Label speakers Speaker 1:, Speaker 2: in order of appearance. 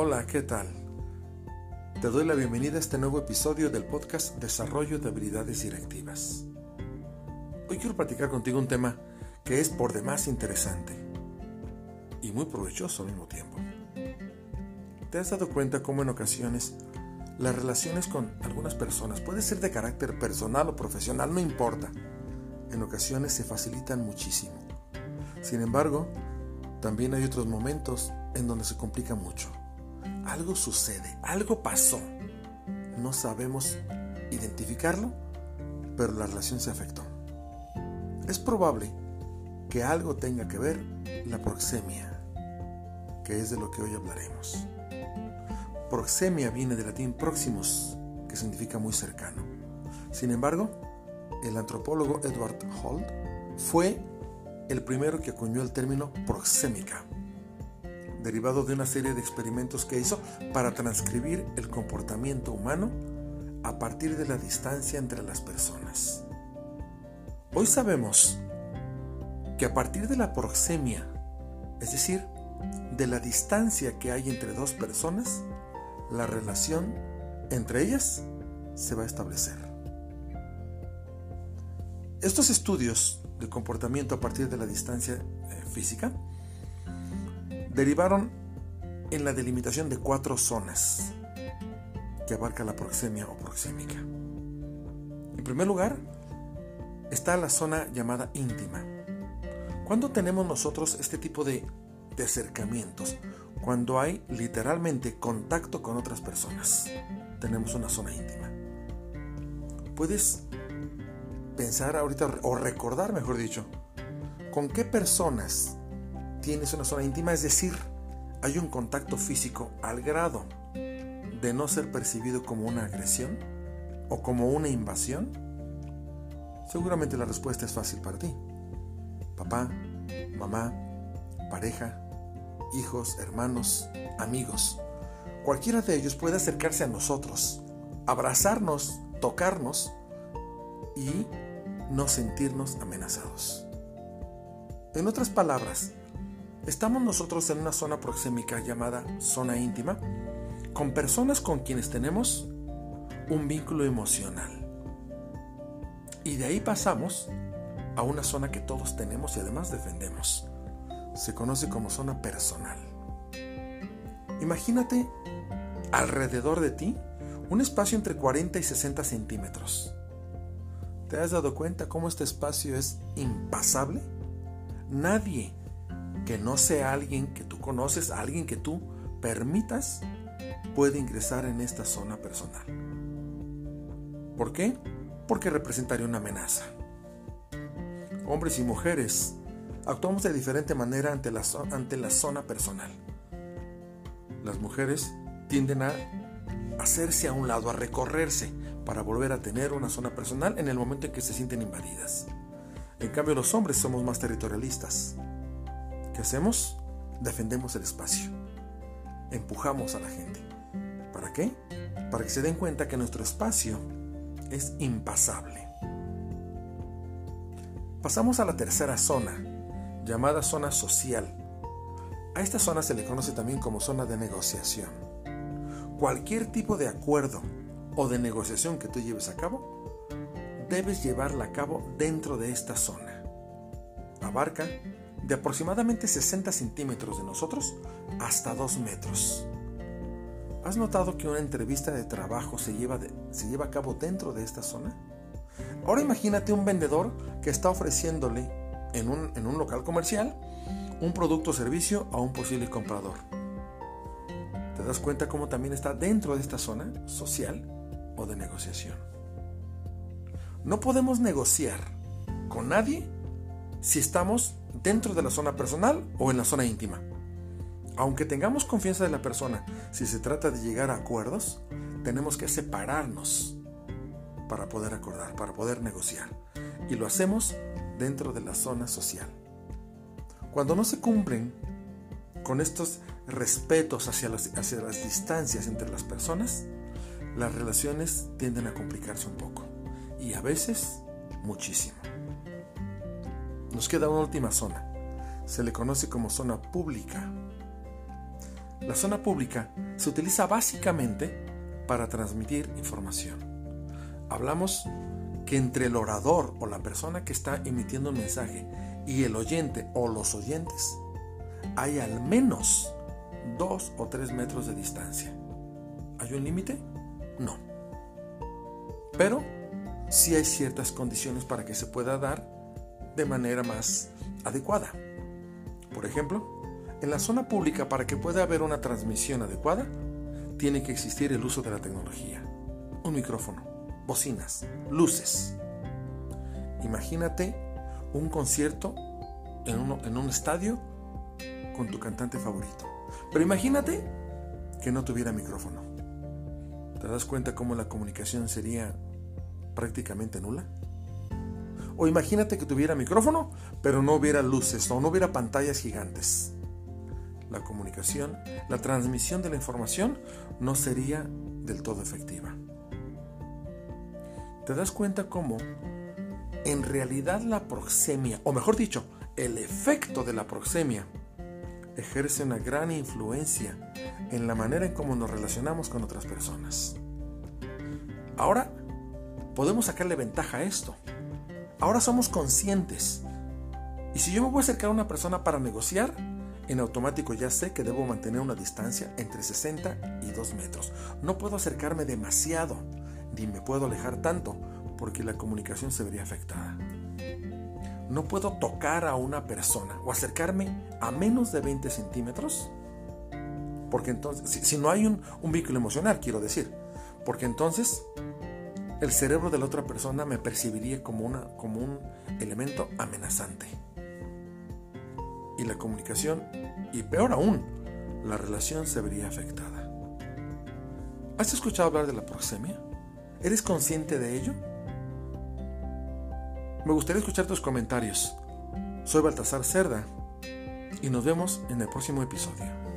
Speaker 1: Hola, ¿qué tal? Te doy la bienvenida a este nuevo episodio del podcast Desarrollo de Habilidades Directivas. Hoy quiero platicar contigo un tema que es por demás interesante y muy provechoso al mismo tiempo. ¿Te has dado cuenta cómo en ocasiones las relaciones con algunas personas, puede ser de carácter personal o profesional, no importa, en ocasiones se facilitan muchísimo? Sin embargo, también hay otros momentos en donde se complica mucho. Algo sucede, algo pasó. No sabemos identificarlo, pero la relación se afectó. Es probable que algo tenga que ver la proxemia, que es de lo que hoy hablaremos. Proxemia viene del latín proximus, que significa muy cercano. Sin embargo, el antropólogo Edward Holt fue el primero que acuñó el término proxémica, derivado de una serie de experimentos que hizo para transcribir el comportamiento humano a partir de la distancia entre las personas. Hoy sabemos que a partir de la proxemia, es decir, de la distancia que hay entre dos personas, la relación entre ellas se va a establecer. Estos estudios de comportamiento a partir de la distancia eh, física derivaron en la delimitación de cuatro zonas que abarca la proxemia o proxémica. En primer lugar, está la zona llamada íntima. ¿Cuándo tenemos nosotros este tipo de, de acercamientos? Cuando hay literalmente contacto con otras personas. Tenemos una zona íntima. Puedes pensar ahorita o recordar, mejor dicho, con qué personas tienes una zona íntima, es decir, hay un contacto físico al grado de no ser percibido como una agresión o como una invasión? Seguramente la respuesta es fácil para ti. Papá, mamá, pareja, hijos, hermanos, amigos. Cualquiera de ellos puede acercarse a nosotros, abrazarnos, tocarnos y no sentirnos amenazados. En otras palabras, estamos nosotros en una zona proxémica llamada zona íntima con personas con quienes tenemos un vínculo emocional. Y de ahí pasamos a una zona que todos tenemos y además defendemos. Se conoce como zona personal. Imagínate alrededor de ti un espacio entre 40 y 60 centímetros. ¿Te has dado cuenta cómo este espacio es impasable? Nadie que no sea alguien que tú conoces, alguien que tú permitas, puede ingresar en esta zona personal. ¿Por qué? Porque representaría una amenaza. Hombres y mujeres actuamos de diferente manera ante la, ante la zona personal. Las mujeres tienden a hacerse a un lado, a recorrerse, para volver a tener una zona personal en el momento en que se sienten invadidas. En cambio, los hombres somos más territorialistas. ¿Qué hacemos? Defendemos el espacio. Empujamos a la gente. ¿Para qué? Para que se den cuenta que nuestro espacio es impasable. Pasamos a la tercera zona, llamada zona social. A esta zona se le conoce también como zona de negociación. Cualquier tipo de acuerdo o de negociación que tú lleves a cabo, debes llevarla a cabo dentro de esta zona. Abarca de aproximadamente 60 centímetros de nosotros hasta 2 metros. ¿Has notado que una entrevista de trabajo se lleva, se lleva a cabo dentro de esta zona? Ahora imagínate un vendedor que está ofreciéndole en un, en un local comercial un producto o servicio a un posible comprador. ¿Te das cuenta cómo también está dentro de esta zona social? o de negociación. No podemos negociar con nadie si estamos dentro de la zona personal o en la zona íntima. Aunque tengamos confianza de la persona, si se trata de llegar a acuerdos, tenemos que separarnos para poder acordar, para poder negociar. Y lo hacemos dentro de la zona social. Cuando no se cumplen con estos respetos hacia las, distancias entre las personas, las relaciones tienden a complicarse un poco y a veces muchísimo. Nos queda una última zona. Se le conoce como zona pública. La zona pública se utiliza básicamente para transmitir información. Hablamos que entre el orador o la persona que está emitiendo un mensaje y el oyente o los oyentes hay al menos dos o tres metros de distancia. ¿Hay un límite? No. Pero sí hay ciertas condiciones para que se pueda dar de manera más adecuada. Por ejemplo, en la zona pública para que pueda haber una transmisión adecuada, tiene que existir el uso de la tecnología. Un micrófono, bocinas, luces. Imagínate un concierto en, un estadio con tu cantante favorito. Pero imagínate que no tuviera micrófono. ¿Te das cuenta cómo la comunicación sería prácticamente nula? O imagínate que tuviera micrófono, pero no hubiera luces o no hubiera pantallas gigantes. La comunicación, la transmisión de la información no sería del todo efectiva. ¿Te das cuenta cómo en realidad la proxemia, o mejor dicho, el efecto de la proxemia, ejerce una gran influencia en la manera en cómo nos relacionamos con otras personas. Ahora podemos sacarle ventaja a esto. Ahora somos conscientes. Y si yo me voy a acercar a una persona para negociar, en automático ya sé que debo mantener una distancia entre 60 y 2 metros. No puedo acercarme demasiado, ni me puedo alejar tanto, porque la comunicación se vería afectada. No puedo tocar a una persona o acercarme a menos de 20 centímetros, porque entonces, si, no hay un, un vínculo emocional, quiero decir, porque entonces el cerebro de la otra persona me percibiría como, un elemento amenazante. Y la comunicación, y peor aún, la relación se vería afectada. ¿Has escuchado hablar de la proxemia? ¿Eres consciente de ello? Me gustaría escuchar tus comentarios. Soy Baltasar Cerda y nos vemos en el próximo episodio.